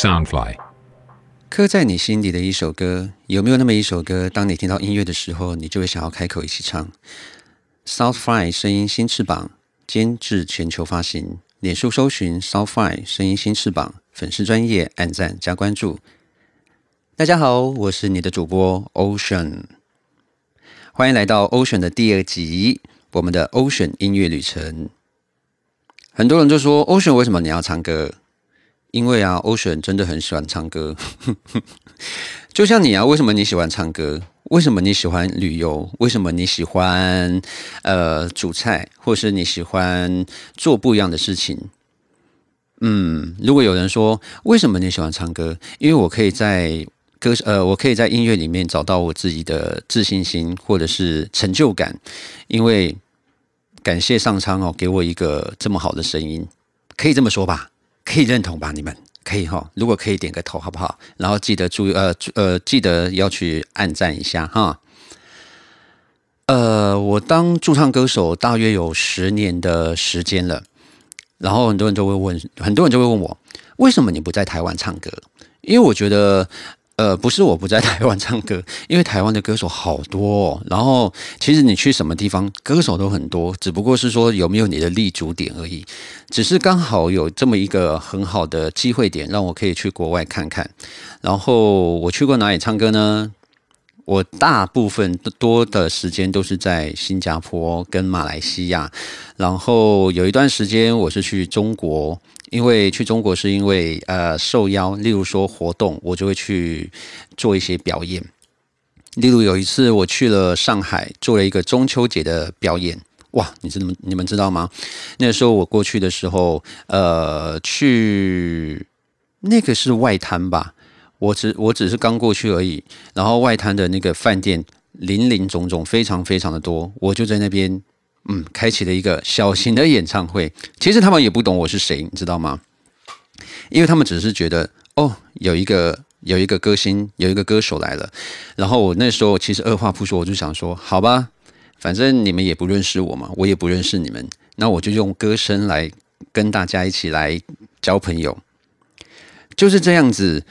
Soundfly，刻在你心底的一首歌，有没有那么一首歌？当你听到音乐的时候，你就会想要开口一起唱。Soundfly 声音新翅膀，监制全球发行，脸书搜寻 Soundfly 声音新翅膀，粉丝专业按赞加关注。大家好，我是你的主播 Ocean，欢迎来到 Ocean 的第二集，我们的 Ocean 音乐旅程。很多人就说 Ocean 为什么你要唱歌？因为啊，Ocean 真的很喜欢唱歌，就像你啊，为什么你喜欢唱歌？为什么你喜欢旅游？为什么你喜欢呃煮菜，或是你喜欢做不一样的事情？嗯，如果有人说为什么你喜欢唱歌？因为我可以在歌呃，我可以在音乐里面找到我自己的自信心，或者是成就感。因为感谢上苍哦，给我一个这么好的声音，可以这么说吧。可以认同吧？你们可以哈，如果可以点个头好不好？然后记得注意呃呃，记得要去按赞一下哈。呃，我当驻唱歌手大约有十年的时间了，然后很多人都会问，很多人就会问我，为什么你不在台湾唱歌？因为我觉得。呃，不是我不在台湾唱歌，因为台湾的歌手好多。然后，其实你去什么地方，歌手都很多，只不过是说有没有你的立足点而已。只是刚好有这么一个很好的机会点，让我可以去国外看看。然后我去过哪里唱歌呢？我大部分多的时间都是在新加坡跟马来西亚。然后有一段时间我是去中国。因为去中国是因为呃受邀，例如说活动，我就会去做一些表演。例如有一次我去了上海，做了一个中秋节的表演。哇，你知道你们知道吗？那时候我过去的时候，呃，去那个是外滩吧？我只我只是刚过去而已。然后外滩的那个饭店林林总总，非常非常的多。我就在那边。嗯，开启了一个小型的演唱会。其实他们也不懂我是谁，你知道吗？因为他们只是觉得，哦，有一个有一个歌星，有一个歌手来了。然后我那时候其实二话不说，我就想说，好吧，反正你们也不认识我嘛，我也不认识你们，那我就用歌声来跟大家一起来交朋友，就是这样子。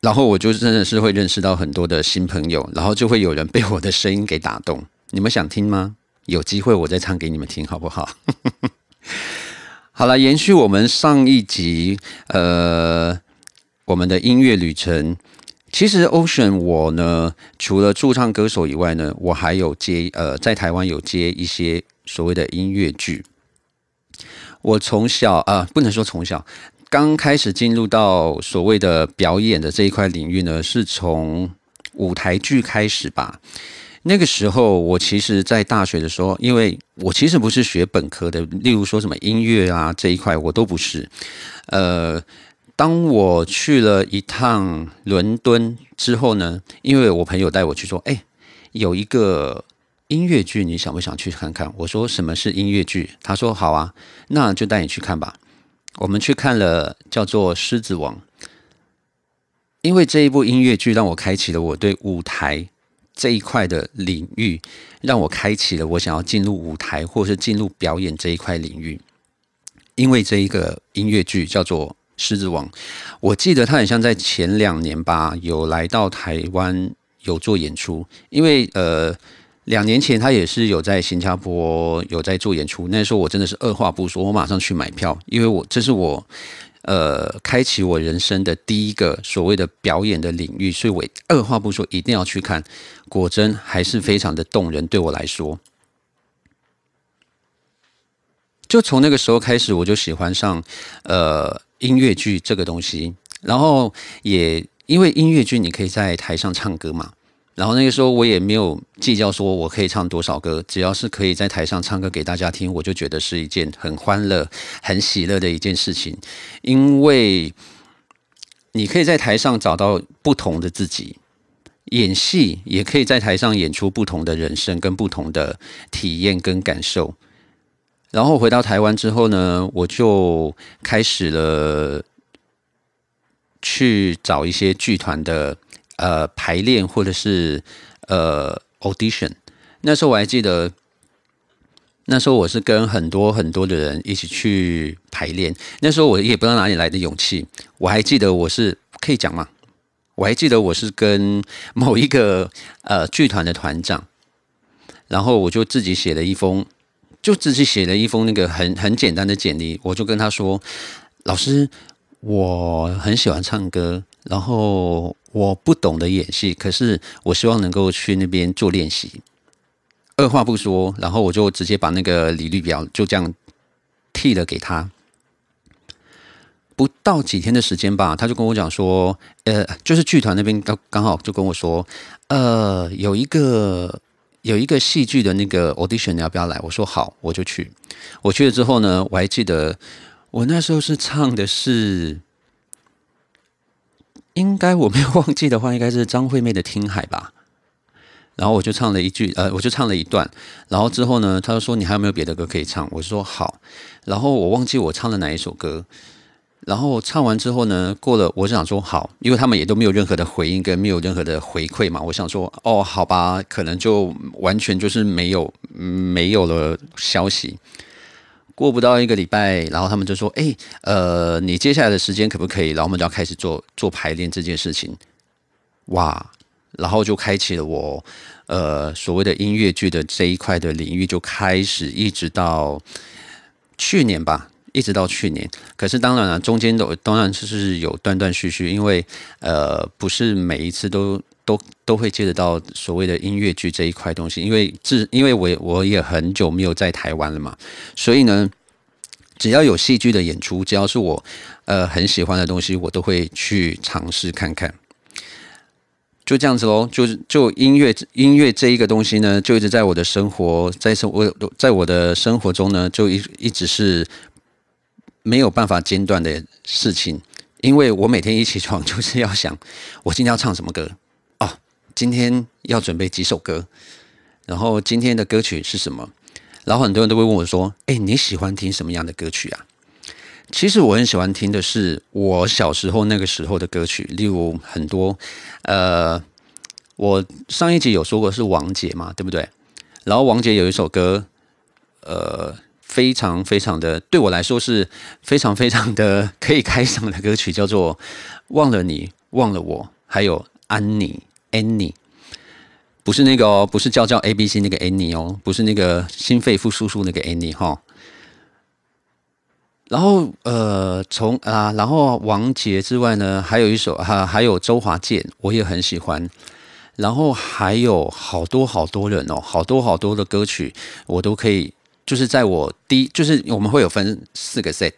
然后我就真的是会认识到很多的新朋友，然后就会有人被我的声音给打动。你们想听吗？有机会我再唱给你们听，好不好？好了，延续我们上一集，呃，我们的音乐旅程。其实 Ocean 我呢，除了驻唱歌手以外呢，我还有接呃，在台湾有接一些所谓的音乐剧。我从小啊，不能说从小，刚开始进入到所谓的表演的这一块领域呢，是从舞台剧开始吧。那个时候，我其实，在大学的时候，因为我其实不是学本科的，例如说什么音乐啊这一块，我都不是。呃，当我去了一趟伦敦之后呢，因为我朋友带我去说，哎，有一个音乐剧，你想不想去看看？我说什么是音乐剧？他说好啊，那就带你去看吧。我们去看了叫做《狮子王》，因为这一部音乐剧让我开启了我对舞台。这一块的领域让我开启了我想要进入舞台或是进入表演这一块领域，因为这一个音乐剧叫做《狮子王》，我记得他很像在前两年吧，有来到台湾有做演出，因为呃两年前他也是有在新加坡有在做演出，那时候我真的是二话不说，我马上去买票，因为我这是我。呃，开启我人生的第一个所谓的表演的领域，所以我二话不说一定要去看。果真还是非常的动人，对我来说。就从那个时候开始，我就喜欢上呃音乐剧这个东西，然后也因为音乐剧，你可以在台上唱歌嘛。然后那个时候我也没有计较说我可以唱多少歌，只要是可以在台上唱歌给大家听，我就觉得是一件很欢乐、很喜乐的一件事情。因为你可以在台上找到不同的自己，演戏也可以在台上演出不同的人生跟不同的体验跟感受。然后回到台湾之后呢，我就开始了去找一些剧团的。呃，排练或者是呃 audition，那时候我还记得，那时候我是跟很多很多的人一起去排练，那时候我也不知道哪里来的勇气。我还记得我是可以讲吗？我还记得我是跟某一个 呃剧团的团长，然后我就自己写了一封，就自己写了一封那个很很简单的简历，我就跟他说：“老师，我很喜欢唱歌，然后我不懂得演戏，可是我希望能够去那边做练习。”二话不说，然后我就直接把那个履历表就这样替了给他。不到几天的时间吧，他就跟我讲说，呃，就是剧团那边刚刚好就跟我说，呃，有一个有一个戏剧的那个 audition，你要不要来？我说好，我就去。我去了之后呢，我还记得我那时候是唱的是，应该我没有忘记的话，应该是张惠妹的《听海》吧。然后我就唱了一句，呃，我就唱了一段。然后之后呢，他就说：“你还有没有别的歌可以唱？”我说：“好。”然后我忘记我唱了哪一首歌。然后唱完之后呢，过了，我就想说：“好，因为他们也都没有任何的回应，跟没有任何的回馈嘛。”我想说：“哦，好吧，可能就完全就是没有没有了消息。”过不到一个礼拜，然后他们就说：“哎，呃，你接下来的时间可不可以？”然后我们就要开始做做排练这件事情。哇！然后就开启了我，呃，所谓的音乐剧的这一块的领域，就开始一直到去年吧，一直到去年。可是当然了，中间都当然就是有断断续续，因为呃，不是每一次都都都会接得到所谓的音乐剧这一块东西，因为自因为我我也很久没有在台湾了嘛，所以呢，只要有戏剧的演出，只要是我呃很喜欢的东西，我都会去尝试看看。就这样子喽，就是就音乐音乐这一个东西呢，就一直在我的生活，在生我在我的生活中呢，就一一直是没有办法间断的事情。因为我每天一起床 就是要想，我今天要唱什么歌，今天要准备几首歌，然后今天的歌曲是什么？然后很多人都会问我说：“哎，你喜欢听什么样的歌曲啊？”其实我很喜欢听的是我小时候那个时候的歌曲，例如很多，呃，我上一集有说过是王杰嘛，对不对？然后王杰有一首歌，呃，非常非常的对我来说是非常非常的可以开嗓的歌曲，叫做《忘了你忘了我》，还有《安妮》Annie，不是那个哦，不是叫叫 A B C 那个 Annie 哦，不是那个心肺复苏术那个 Annie 哈。然后呃，从啊，然后王杰之外呢，还有一首哈，还有周华健，我也很喜欢。然后还有好多好多人哦，好多好多的歌曲，我都可以，就是在我第，就是我们会有分四个 set，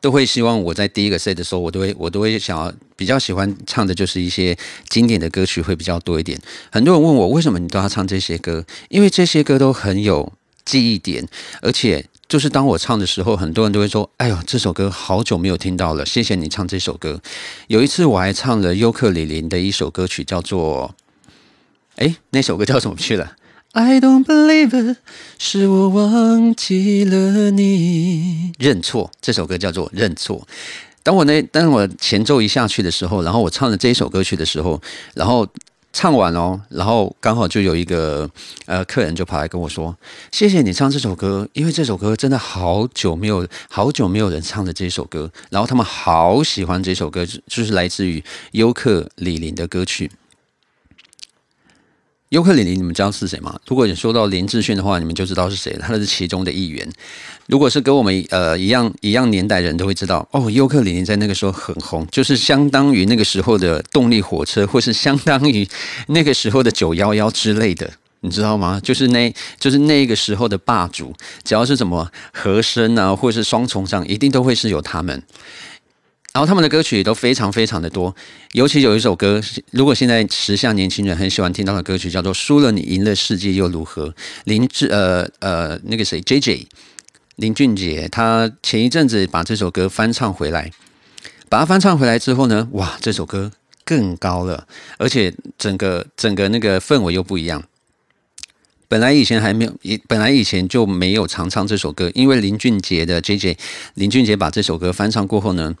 都会希望我在第一个 set 的时候，我都会我都会想要比较喜欢唱的就是一些经典的歌曲会比较多一点。很多人问我为什么你都要唱这些歌，因为这些歌都很有记忆点，而且。就是当我唱的时候，很多人都会说：“哎呦，这首歌好久没有听到了，谢谢你唱这首歌。”有一次我还唱了尤克里里的一首歌曲，叫做……哎，那首歌叫什么去了？I don't believe it，是我忘记了你。认错，这首歌叫做《认错》。当我那当我前奏一下去的时候，然后我唱了这一首歌曲的时候，然后。唱完哦，然后刚好就有一个呃客人就跑来跟我说：“谢谢你唱这首歌，因为这首歌真的好久没有好久没有人唱的这首歌，然后他们好喜欢这首歌，就是来自于尤克里里的歌曲。”尤克里里，你们知道是谁吗？如果你说到林志炫的话，你们就知道是谁了。他是其中的一员。如果是跟我们呃一样一样年代人都会知道哦，尤克里里在那个时候很红，就是相当于那个时候的动力火车，或是相当于那个时候的九幺幺之类的，你知道吗？就是那，就是那个时候的霸主，只要是什么和声啊，或是双重唱，一定都会是有他们。然后他们的歌曲都非常非常的多，尤其有一首歌，如果现在时下年轻人很喜欢听到的歌曲，叫做《输了你赢了世界又如何》。林志呃呃那个谁 J J 林俊杰，他前一阵子把这首歌翻唱回来，把它翻唱回来之后呢，哇，这首歌更高了，而且整个整个那个氛围又不一样。本来以前还没有，本来以前就没有常唱这首歌，因为林俊杰的 J J 林俊杰把这首歌翻唱过后呢。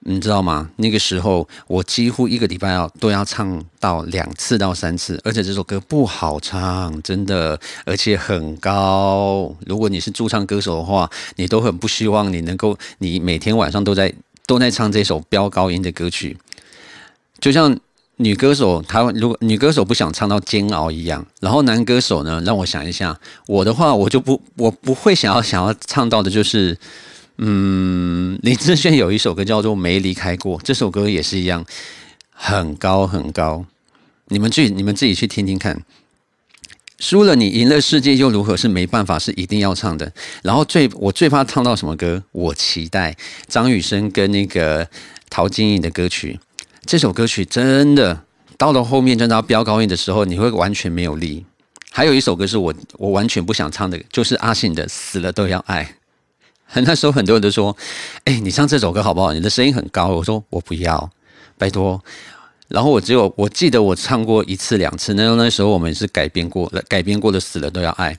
你知道吗？那个时候我几乎一个礼拜要都要唱到两次到三次，而且这首歌不好唱，真的，而且很高。如果你是驻唱歌手的话，你都很不希望你能够，你每天晚上都在都在唱这首飙高音的歌曲，就像女歌手她如果女歌手不想唱到煎熬一样，然后男歌手呢，让我想一下，我的话我就不我不会想要想要唱到的就是。嗯，林志炫有一首歌叫做《没离开过》，这首歌也是一样，很高很高。你们自己你们自己去听听看。输了你赢了世界又如何？是没办法，是一定要唱的。然后最我最怕唱到什么歌？我期待张雨生跟那个陶晶莹的歌曲。这首歌曲真的到了后面真的要飙高音的时候，你会完全没有力。还有一首歌是我我完全不想唱的，就是阿信的《死了都要爱》。那时候很多人都说：“哎，你唱这首歌好不好？你的声音很高。”我说：“我不要，拜托。”然后我只有我记得我唱过一次两次。那那时候我们是改编过，改编过的《死了都要爱》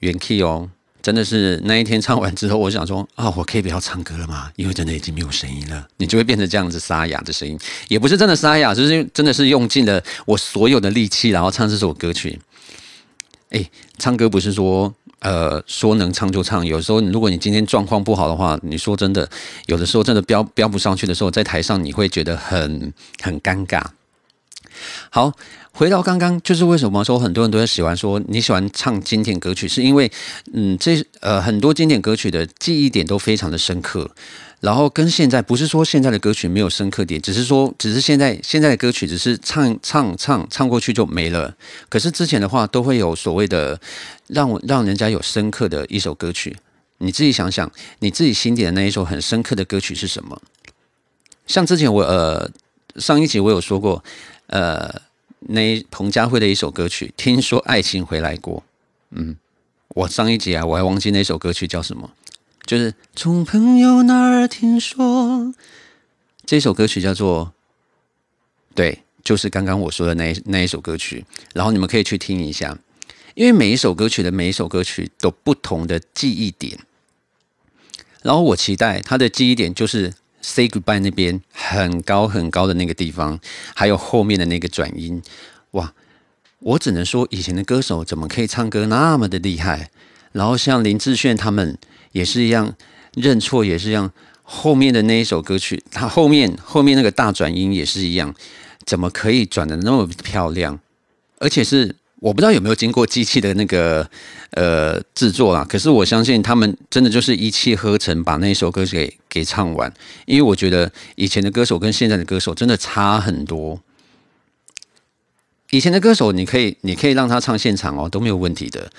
原 key 哦，真的是那一天唱完之后，我想说：“啊，我可以不要唱歌了吗？因为真的已经没有声音了。”你就会变成这样子沙哑的声音，也不是真的沙哑，就是真的是用尽了我所有的力气，然后唱这首歌曲。哎，唱歌不是说。呃，说能唱就唱。有时候，如果你今天状况不好的话，你说真的，有的时候真的飙飙不上去的时候，在台上你会觉得很很尴尬。好，回到刚刚，就是为什么说很多人都喜欢说你喜欢唱经典歌曲，是因为嗯，这呃很多经典歌曲的记忆点都非常的深刻。然后跟现在不是说现在的歌曲没有深刻点，只是说只是现在现在的歌曲只是唱唱唱唱过去就没了。可是之前的话都会有所谓的让我让人家有深刻的一首歌曲。你自己想想，你自己心底的那一首很深刻的歌曲是什么？像之前我呃上一集我有说过，呃那彭佳慧的一首歌曲《听说爱情回来过》。嗯，我上一集啊我还忘记那首歌曲叫什么。就是从朋友那儿听说，这首歌曲叫做“对”，就是刚刚我说的那那一首歌曲。然后你们可以去听一下，因为每一首歌曲的每一首歌曲都不同的记忆点。然后我期待他的记忆点就是 “say goodbye” 那边很高很高的那个地方，还有后面的那个转音。哇！我只能说，以前的歌手怎么可以唱歌那么的厉害？然后像林志炫他们。也是一样，认错也是一样。后面的那一首歌曲，它后面后面那个大转音也是一样，怎么可以转的那么漂亮？而且是我不知道有没有经过机器的那个呃制作啦。可是我相信他们真的就是一气呵成把那一首歌给给唱完。因为我觉得以前的歌手跟现在的歌手真的差很多。以前的歌手你可以你可以让他唱现场哦都没有问题的。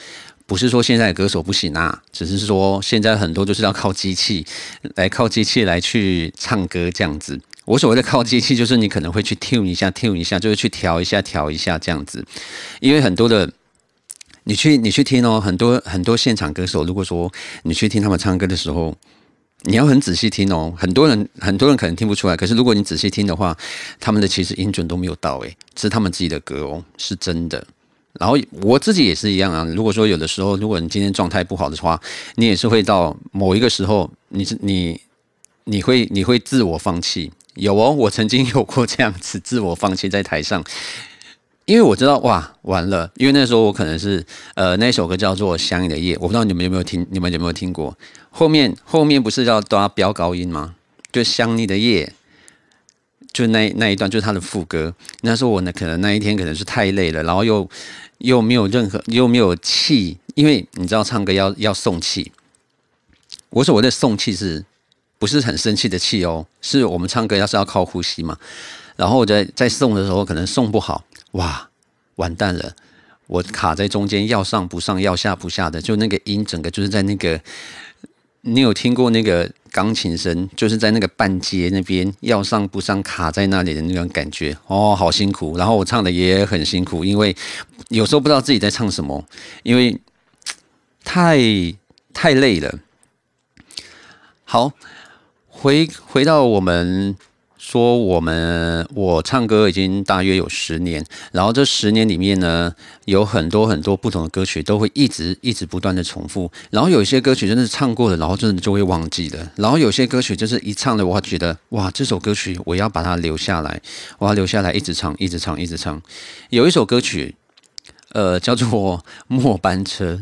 不是说现在的歌手不行啊，只是说现在很多就是要靠机器来靠机器来去唱歌这样子。我所谓的靠机器，就是你可能会去 tune 一下，tune 一下，就是去调一下，调一下这样子。因为很多的，你去你去听哦，很多很多现场歌手，如果说你去听他们唱歌的时候，你要很仔细听哦。很多人很多人可能听不出来，可是如果你仔细听的话，他们的其实音准都没有到，诶，是他们自己的歌哦，是真的。然后我自己也是一样啊。如果说有的时候，如果你今天状态不好的话，你也是会到某一个时候，你是你你会你会自我放弃。有哦，我曾经有过这样子自我放弃在台上，因为我知道哇完了，因为那时候我可能是呃那首歌叫做《想你的夜》，我不知道你们有没有听，你们有没有听过？后面后面不是要都要飙高音吗？就《想你的夜》。就那那一段，就是他的副歌。那时候我呢，可能那一天可能是太累了，然后又又没有任何又没有气，因为你知道唱歌要要送气。我所谓的送气是不是很生气的气哦？是我们唱歌要是要靠呼吸嘛。然后我在在送的时候可能送不好，哇，完蛋了！我卡在中间，要上不上，要下不下的，就那个音整个就是在那个。你有听过那个钢琴声，就是在那个半阶那边要上不上卡在那里的那种感觉哦，好辛苦。然后我唱的也很辛苦，因为有时候不知道自己在唱什么，因为太太累了。好，回回到我们说我们我唱歌已经大约有十年，然后这十年里面呢，有很多很多不同的歌曲都会一直一直不断的重复，然后有一些歌曲真的是唱过了，然后真的就会忘记了，然后有些歌曲就是一唱的，我觉得哇，这首歌曲我要把它留下来，我要留下来一直唱，一直唱，一直唱。有一首歌曲，呃，叫做《末班车》，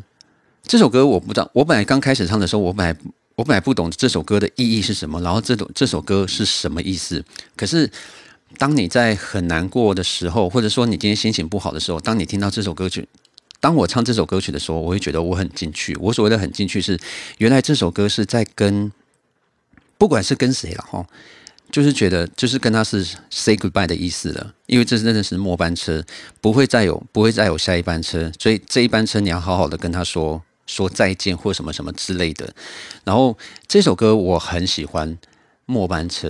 这首歌我不知道，我本来刚开始唱的时候，我本来。我本来不懂这首歌的意义是什么，然后这首这首歌是什么意思？可是当你在很难过的时候，或者说你今天心情不好的时候，当你听到这首歌曲，当我唱这首歌曲的时候，我会觉得我很进去。我所谓的很进去，是原来这首歌是在跟，不管是跟谁了哈，就是觉得就是跟他是 say goodbye 的意思了，因为这是真的是末班车，不会再有不会再有下一班车，所以这一班车你要好好的跟他说。说再见或什么什么之类的，然后这首歌我很喜欢《末班车》，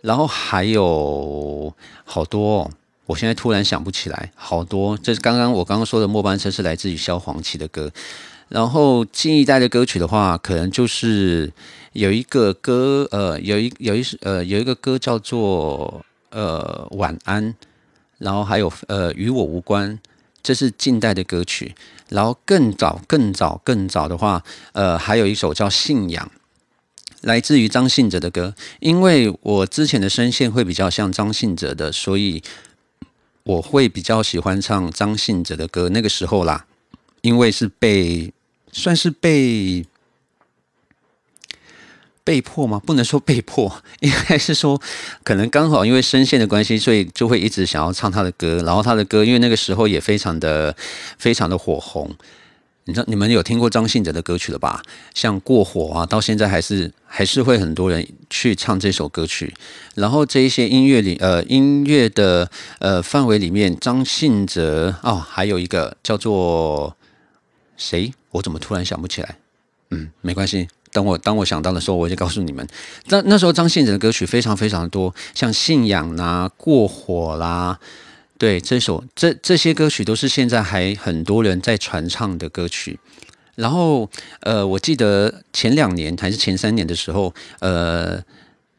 然后还有好多，哦我现在突然想不起来，好多。这是刚刚我刚刚说的《末班车》是来自于萧煌奇的歌，然后近一代的歌曲的话，可能就是有一个歌，呃，有一有一呃有一个歌叫做呃晚安，然后还有呃与我无关，这是近代的歌曲。然后更早、更早、更早的话，呃，还有一首叫《信仰》，来自于张信哲的歌。因为我之前的声线会比较像张信哲的，所以我会比较喜欢唱张信哲的歌。那个时候啦，因为是被算是被。被迫吗？不能说被迫，应该是说，可能刚好因为声线的关系，所以就会一直想要唱他的歌。然后他的歌，因为那个时候也非常的、非常的火红。你知道，你们有听过张信哲的歌曲了吧？像《过火》啊，到现在还是还是会很多人去唱这首歌曲。然后这一些音乐里，呃，音乐的呃范围里面，张信哲哦，还有一个叫做谁？我怎么突然想不起来？嗯，没关系。等我当我想到的时候，我就告诉你们。那那时候张信哲的歌曲非常非常多，像《信仰》啦、《过火》啦，对，这首这这些歌曲都是现在还很多人在传唱的歌曲。然后，呃，我记得前两年还是前三年的时候，呃，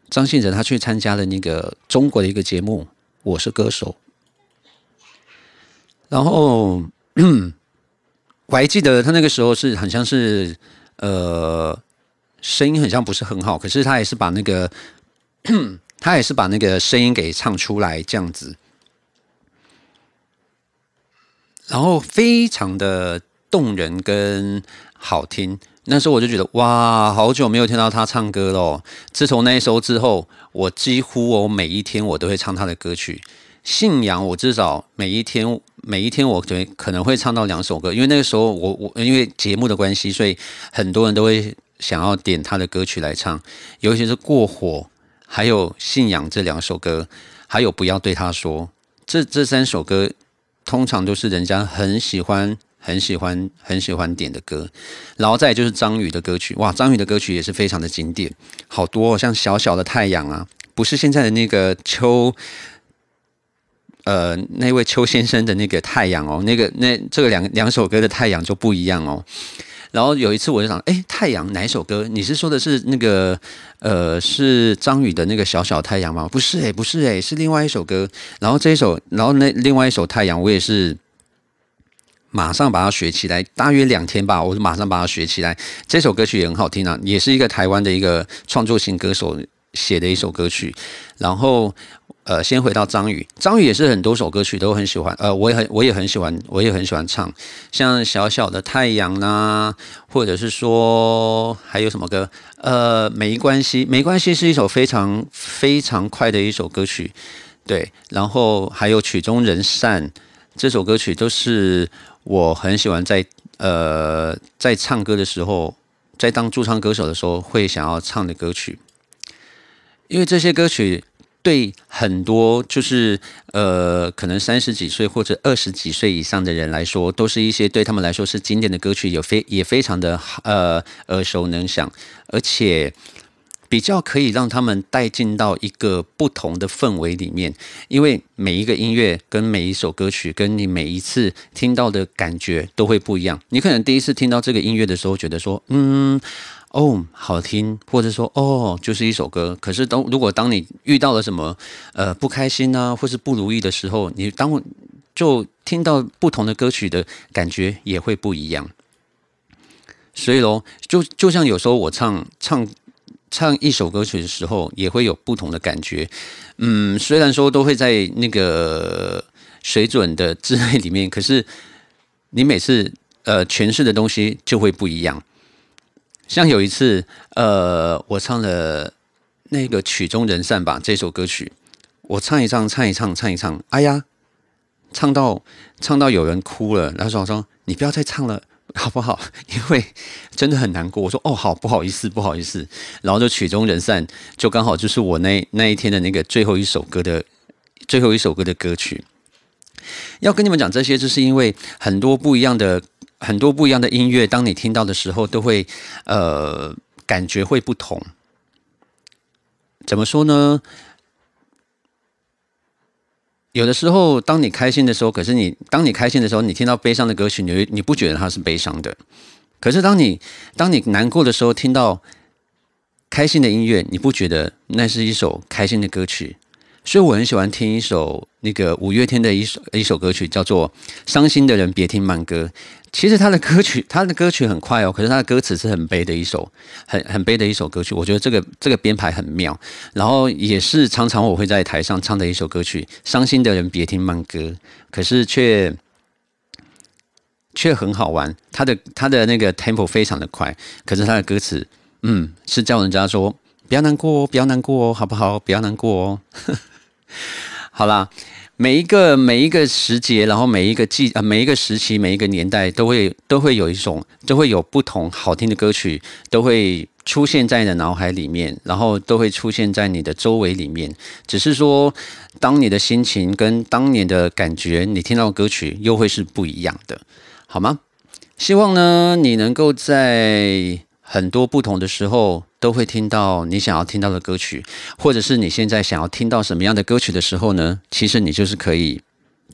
张信哲他去参加了那个中国的一个节目《我是歌手》，然后 我还记得他那个时候是很像是呃。声音很像不是很好，可是他也是把那个，他也是把那个声音给唱出来这样子，然后非常的动人跟好听。那时候我就觉得哇，好久没有听到他唱歌了。自从那一首之后，我几乎我每一天我都会唱他的歌曲。信仰我至少每一天每一天我可能会唱到两首歌，因为那个时候我我因为节目的关系，所以很多人都会。想要点他的歌曲来唱，尤其是过火，还有信仰这两首歌，还有不要对他说，这这三首歌通常都是人家很喜欢、很喜欢、很喜欢点的歌。然后再就是张宇的歌曲，哇，张宇的歌曲也是非常的经典，好多哦像小小的太阳啊，不是现在的那个邱，呃，那位邱先生的那个太阳哦，那个那这个两两首歌的太阳就不一样哦。然后有一次我就想，哎，太阳哪首歌？你是说的是那个，呃，是张宇的那个小小太阳吗？不是哎，不是哎，是另外一首歌。然后这一首，然后那另外一首太阳，我也是马上把它学起来，大约两天吧，我就马上把它学起来。这首歌曲也很好听啊，也是一个台湾的一个创作型歌手写的一首歌曲。然后。呃，先回到张宇，张宇也是很多首歌曲都很喜欢，呃，我也很我也很喜欢，我也很喜欢唱，像小小的太阳呐，或者是说还有什么歌，呃，没关系，没关系是一首非常非常快的一首歌曲，对，然后还有曲终人散这首歌曲都是我很喜欢在呃在唱歌的时候，在当驻唱歌手的时候会想要唱的歌曲，因为这些歌曲。对很多就是呃，可能三十几岁或者二十几岁以上的人来说，都是一些对他们来说是经典的歌曲，有非也非常的呃耳熟能详，而且比较可以让他们带进到一个不同的氛围里面，因为每一个音乐跟每一首歌曲，跟你每一次听到的感觉都会不一样。你可能第一次听到这个音乐的时候，觉得说，嗯，哦，好听，或者说，哦，就是一首歌。可是，当如果当你遇到了什么，呃，不开心啊，或是不如意的时候，你当就听到不同的歌曲的感觉也会不一样。所以喽，就就像有时候我唱唱。唱一首歌曲的时候，也会有不同的感觉。嗯，虽然说都会在那个水准的之内里面，可是你每次呃诠释的东西就会不一样。像有一次，呃，我唱了那个曲终人散吧这首歌曲，我唱一唱，唱一唱，唱一唱，哎呀，唱到唱到有人哭了，然后说说：“你不要再唱了。” 好不好？因为真的很难过。我说哦，好，不好意思，不好意思。然后就曲终人散，就刚好就是我那那一天的那个最后一首歌的最后一首歌的歌曲。要跟你们讲这些，就是因为很多不一样的很多不一样的音乐，当你听到的时候，都会呃感觉会不同。怎么说呢？有的时候，当你开心的时候，可是你当你开心的时候，你听到悲伤的歌曲，你你不觉得它是悲伤的？可是当你当你难过的时候，听到开心的音乐，你不觉得那是一首开心的歌曲？所以我很喜欢听一首那个五月天的一首一首歌曲，叫做《伤心的人别听慢歌》。其实他的歌曲，他的歌曲很快哦，可是他的歌词是很悲的一首，很很悲的一首歌曲。我觉得这个这个编排很妙，然后也是常常我会在台上唱的一首歌曲。伤心的人别听慢歌，可是却却很好玩。他的他的那个 tempo 非常的快，可是他的歌词，嗯，是叫人家说不要难过哦，不要难过哦，好不好？不要难过哦。好啦，每一个每一个时节，然后每一个季啊，每一个时期，每一个年代，都会都会有一种，都会有不同好听的歌曲，都会出现在你的脑海里面，然后都会出现在你的周围里面。只是说，当你的心情跟当年的感觉，你听到歌曲又会是不一样的，好吗？希望呢，你能够在。很多不同的时候，都会听到你想要听到的歌曲，或者是你现在想要听到什么样的歌曲的时候呢？其实你就是可以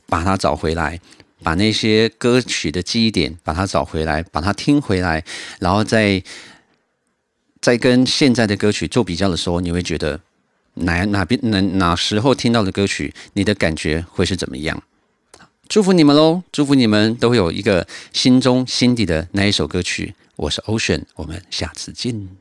把它找回来，把那些歌曲的记忆点把它找回来，把它听回来，然后再在跟现在的歌曲做比较的时候，你会觉得哪哪边哪哪时候听到的歌曲，你的感觉会是怎么样？祝福你们喽！祝福你们都有一个心中心底的那一首歌曲。我是 Ocean，我们下次见。